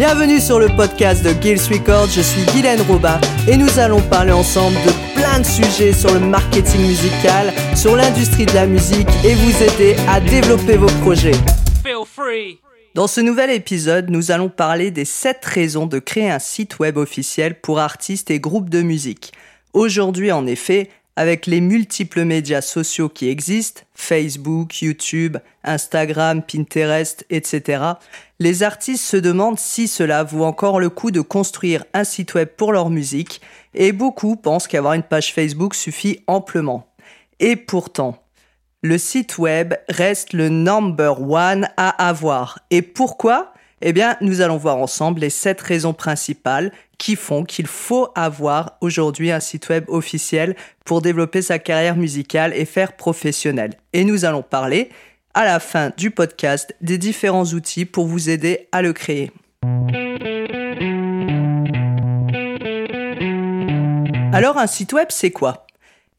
Bienvenue sur le podcast de Gills Records, je suis Guylaine Robin et nous allons parler ensemble de plein de sujets sur le marketing musical, sur l'industrie de la musique et vous aider à développer vos projets. Feel free. Dans ce nouvel épisode, nous allons parler des 7 raisons de créer un site web officiel pour artistes et groupes de musique. Aujourd'hui, en effet, avec les multiples médias sociaux qui existent, Facebook, YouTube, Instagram, Pinterest, etc., les artistes se demandent si cela vaut encore le coup de construire un site web pour leur musique, et beaucoup pensent qu'avoir une page Facebook suffit amplement. Et pourtant, le site web reste le number one à avoir. Et pourquoi? Eh bien, nous allons voir ensemble les 7 raisons principales qui font qu'il faut avoir aujourd'hui un site web officiel pour développer sa carrière musicale et faire professionnel. Et nous allons parler à la fin du podcast des différents outils pour vous aider à le créer. Alors un site web, c'est quoi?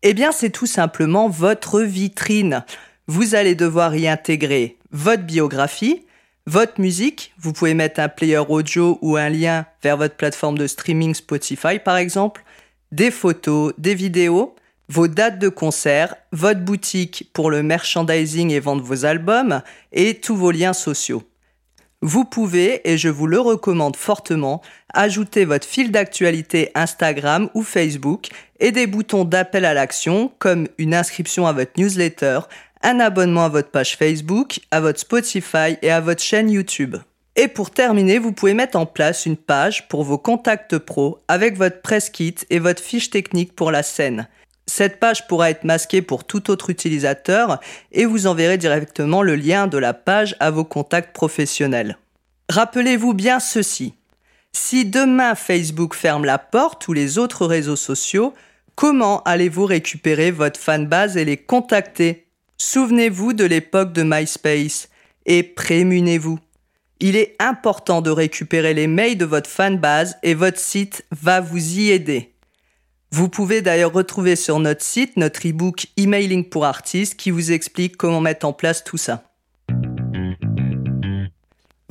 Eh bien, c'est tout simplement votre vitrine. Vous allez devoir y intégrer votre biographie, votre musique, vous pouvez mettre un player audio ou un lien vers votre plateforme de streaming Spotify par exemple, des photos, des vidéos, vos dates de concert, votre boutique pour le merchandising et vendre vos albums et tous vos liens sociaux. Vous pouvez, et je vous le recommande fortement, ajouter votre fil d'actualité Instagram ou Facebook et des boutons d'appel à l'action comme une inscription à votre newsletter, un abonnement à votre page Facebook, à votre Spotify et à votre chaîne YouTube. Et pour terminer, vous pouvez mettre en place une page pour vos contacts pro avec votre press kit et votre fiche technique pour la scène. Cette page pourra être masquée pour tout autre utilisateur et vous enverrez directement le lien de la page à vos contacts professionnels. Rappelez-vous bien ceci. Si demain Facebook ferme la porte ou les autres réseaux sociaux, comment allez-vous récupérer votre fanbase et les contacter? Souvenez-vous de l'époque de MySpace et prémunez-vous. Il est important de récupérer les mails de votre fanbase et votre site va vous y aider. Vous pouvez d'ailleurs retrouver sur notre site notre e-book Emailing pour artistes qui vous explique comment mettre en place tout ça.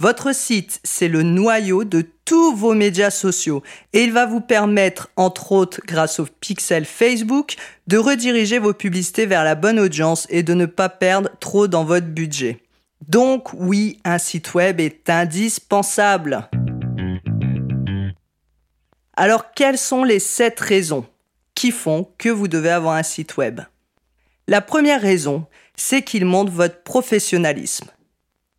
Votre site, c'est le noyau de tous vos médias sociaux et il va vous permettre, entre autres grâce au pixel Facebook, de rediriger vos publicités vers la bonne audience et de ne pas perdre trop dans votre budget. Donc oui, un site web est indispensable. Alors quelles sont les 7 raisons qui font que vous devez avoir un site web? La première raison, c'est qu'il montre votre professionnalisme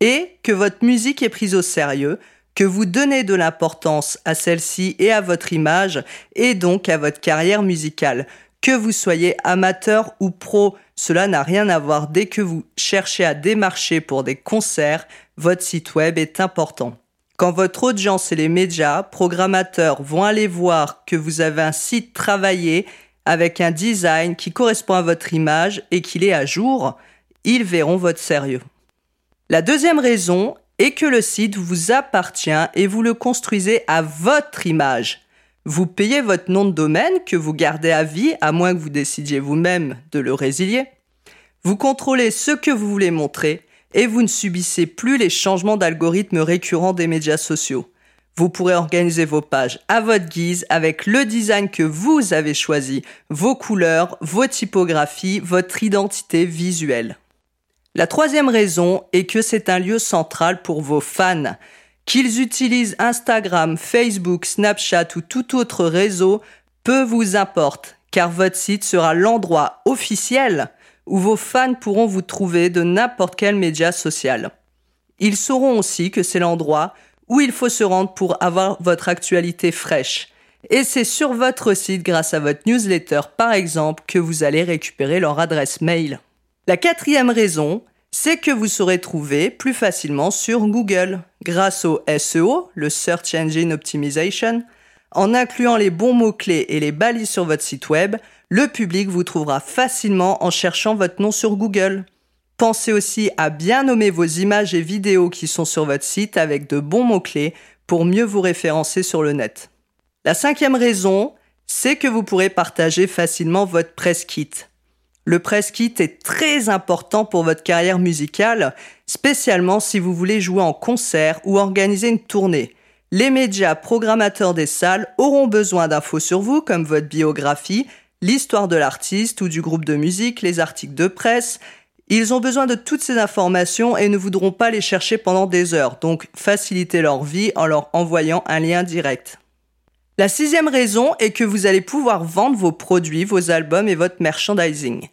et que votre musique est prise au sérieux, que vous donnez de l'importance à celle-ci et à votre image et donc à votre carrière musicale. Que vous soyez amateur ou pro, cela n'a rien à voir. Dès que vous cherchez à démarcher pour des concerts, votre site web est important. Quand votre audience et les médias, programmateurs vont aller voir que vous avez un site travaillé avec un design qui correspond à votre image et qu'il est à jour, ils verront votre sérieux. La deuxième raison est que le site vous appartient et vous le construisez à votre image. Vous payez votre nom de domaine que vous gardez à vie à moins que vous décidiez vous-même de le résilier. Vous contrôlez ce que vous voulez montrer et vous ne subissez plus les changements d'algorithmes récurrents des médias sociaux. Vous pourrez organiser vos pages à votre guise avec le design que vous avez choisi, vos couleurs, vos typographies, votre identité visuelle. La troisième raison est que c'est un lieu central pour vos fans. Qu'ils utilisent Instagram, Facebook, Snapchat ou tout autre réseau, peu vous importe, car votre site sera l'endroit officiel où vos fans pourront vous trouver de n'importe quel média social. Ils sauront aussi que c'est l'endroit où il faut se rendre pour avoir votre actualité fraîche. Et c'est sur votre site, grâce à votre newsletter par exemple, que vous allez récupérer leur adresse mail. La quatrième raison, c'est que vous saurez trouver plus facilement sur Google grâce au SEO, le Search Engine Optimization. En incluant les bons mots-clés et les balises sur votre site web, le public vous trouvera facilement en cherchant votre nom sur Google. Pensez aussi à bien nommer vos images et vidéos qui sont sur votre site avec de bons mots-clés pour mieux vous référencer sur le net. La cinquième raison, c'est que vous pourrez partager facilement votre press kit. Le press kit est très important pour votre carrière musicale, spécialement si vous voulez jouer en concert ou organiser une tournée. les médias programmateurs des salles auront besoin d'infos sur vous comme votre biographie, l'histoire de l'artiste ou du groupe de musique, les articles de presse. Ils ont besoin de toutes ces informations et ne voudront pas les chercher pendant des heures, donc facilitez leur vie en leur envoyant un lien direct. La sixième raison est que vous allez pouvoir vendre vos produits, vos albums et votre merchandising.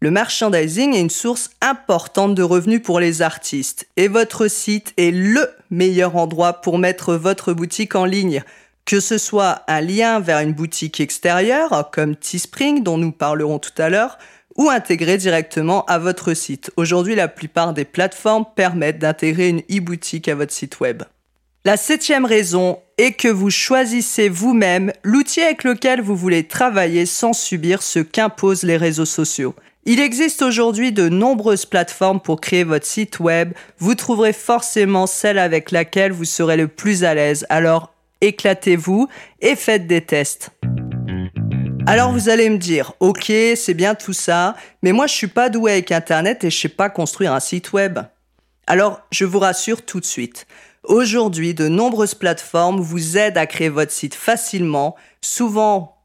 Le merchandising est une source importante de revenus pour les artistes et votre site est le meilleur endroit pour mettre votre boutique en ligne. Que ce soit un lien vers une boutique extérieure comme Teespring dont nous parlerons tout à l'heure ou intégrer directement à votre site. Aujourd'hui, la plupart des plateformes permettent d'intégrer une e-boutique à votre site web. La septième raison est que vous choisissez vous-même l'outil avec lequel vous voulez travailler sans subir ce qu'imposent les réseaux sociaux. Il existe aujourd'hui de nombreuses plateformes pour créer votre site web. Vous trouverez forcément celle avec laquelle vous serez le plus à l'aise. Alors éclatez-vous et faites des tests. Alors vous allez me dire, ok, c'est bien tout ça, mais moi je suis pas doué avec Internet et je sais pas construire un site web. Alors je vous rassure tout de suite. Aujourd'hui, de nombreuses plateformes vous aident à créer votre site facilement, souvent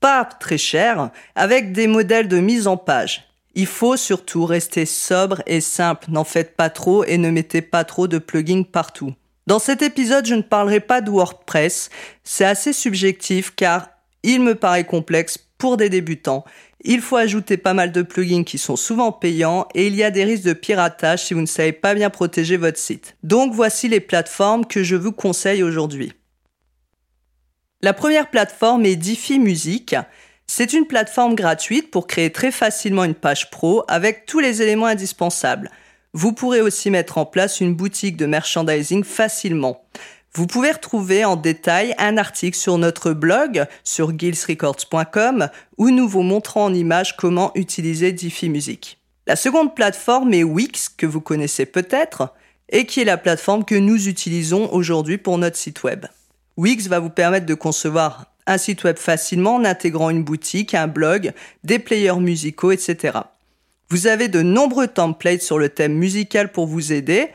pas très cher, avec des modèles de mise en page. Il faut surtout rester sobre et simple, n'en faites pas trop et ne mettez pas trop de plugins partout. Dans cet épisode, je ne parlerai pas de WordPress, c'est assez subjectif car il me paraît complexe pour des débutants. Il faut ajouter pas mal de plugins qui sont souvent payants et il y a des risques de piratage si vous ne savez pas bien protéger votre site. Donc voici les plateformes que je vous conseille aujourd'hui. La première plateforme est Diffy Music. C'est une plateforme gratuite pour créer très facilement une page pro avec tous les éléments indispensables. Vous pourrez aussi mettre en place une boutique de merchandising facilement. Vous pouvez retrouver en détail un article sur notre blog sur guilsrecords.com où nous vous montrons en image comment utiliser Diffy Music. La seconde plateforme est Wix que vous connaissez peut-être et qui est la plateforme que nous utilisons aujourd'hui pour notre site web. Wix va vous permettre de concevoir un site web facilement en intégrant une boutique, un blog, des players musicaux, etc. Vous avez de nombreux templates sur le thème musical pour vous aider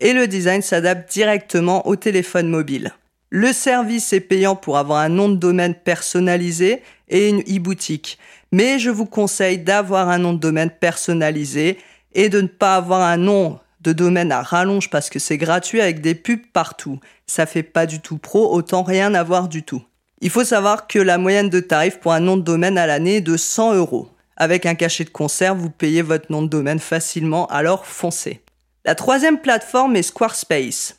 et le design s'adapte directement au téléphone mobile. Le service est payant pour avoir un nom de domaine personnalisé et une e-boutique. Mais je vous conseille d'avoir un nom de domaine personnalisé et de ne pas avoir un nom de domaine à rallonge parce que c'est gratuit avec des pubs partout. Ça fait pas du tout pro, autant rien avoir du tout. Il faut savoir que la moyenne de tarif pour un nom de domaine à l'année est de 100 euros. Avec un cachet de conserve, vous payez votre nom de domaine facilement, alors foncez. La troisième plateforme est Squarespace.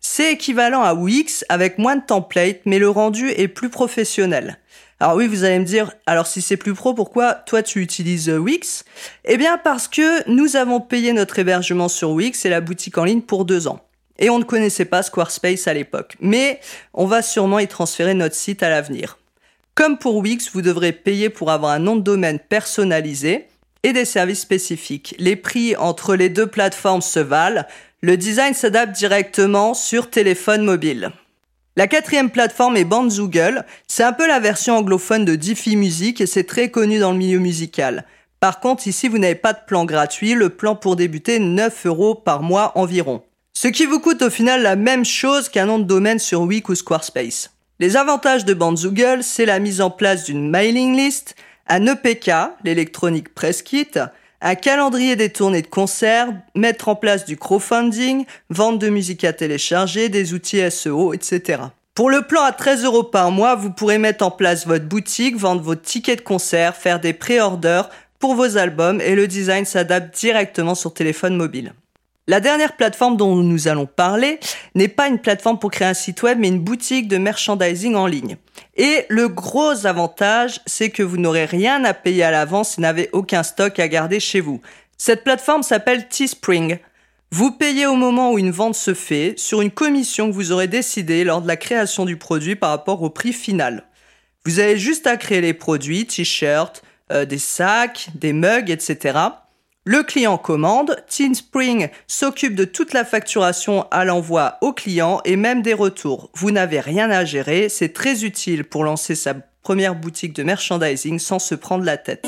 C'est équivalent à Wix avec moins de templates, mais le rendu est plus professionnel. Alors oui, vous allez me dire, alors si c'est plus pro, pourquoi toi tu utilises euh, Wix? Eh bien parce que nous avons payé notre hébergement sur Wix et la boutique en ligne pour deux ans. Et on ne connaissait pas Squarespace à l'époque. Mais on va sûrement y transférer notre site à l'avenir. Comme pour Wix, vous devrez payer pour avoir un nom de domaine personnalisé et des services spécifiques. Les prix entre les deux plateformes se valent. Le design s'adapte directement sur téléphone mobile. La quatrième plateforme est Bandzoogle. C'est un peu la version anglophone de Diffy Music et c'est très connu dans le milieu musical. Par contre, ici, vous n'avez pas de plan gratuit. Le plan pour débuter, 9 euros par mois environ. Ce qui vous coûte au final la même chose qu'un nom de domaine sur Wix ou Squarespace. Les avantages de Bandzoogle, c'est la mise en place d'une mailing list, un EPK, l'électronique press kit, un calendrier des tournées de concerts, mettre en place du crowdfunding, vente de musique à télécharger, des outils SEO, etc. Pour le plan à 13 euros par mois, vous pourrez mettre en place votre boutique, vendre vos tickets de concert, faire des pré-orders pour vos albums et le design s'adapte directement sur téléphone mobile. La dernière plateforme dont nous allons parler n'est pas une plateforme pour créer un site web, mais une boutique de merchandising en ligne. Et le gros avantage, c'est que vous n'aurez rien à payer à l'avance et n'avez aucun stock à garder chez vous. Cette plateforme s'appelle Teespring. Vous payez au moment où une vente se fait sur une commission que vous aurez décidée lors de la création du produit par rapport au prix final. Vous avez juste à créer les produits, t-shirts, euh, des sacs, des mugs, etc. Le client commande, Teespring s'occupe de toute la facturation à l'envoi au client et même des retours. Vous n'avez rien à gérer, c'est très utile pour lancer sa première boutique de merchandising sans se prendre la tête.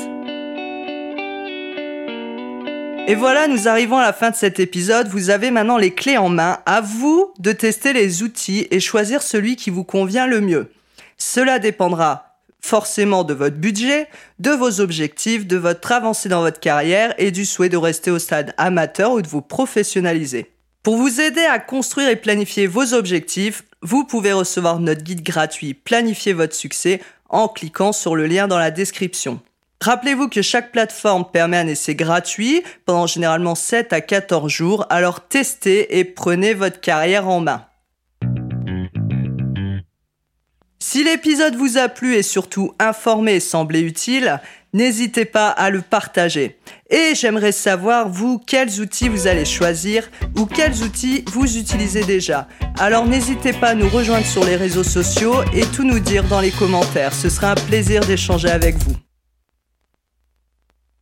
Et voilà, nous arrivons à la fin de cet épisode. Vous avez maintenant les clés en main. À vous de tester les outils et choisir celui qui vous convient le mieux. Cela dépendra forcément de votre budget, de vos objectifs, de votre avancée dans votre carrière et du souhait de rester au stade amateur ou de vous professionnaliser. Pour vous aider à construire et planifier vos objectifs, vous pouvez recevoir notre guide gratuit Planifier votre succès en cliquant sur le lien dans la description. Rappelez-vous que chaque plateforme permet un essai gratuit pendant généralement 7 à 14 jours, alors testez et prenez votre carrière en main. Si l'épisode vous a plu et surtout informé et semblé utile, n'hésitez pas à le partager. Et j'aimerais savoir, vous, quels outils vous allez choisir ou quels outils vous utilisez déjà. Alors n'hésitez pas à nous rejoindre sur les réseaux sociaux et tout nous dire dans les commentaires. Ce sera un plaisir d'échanger avec vous.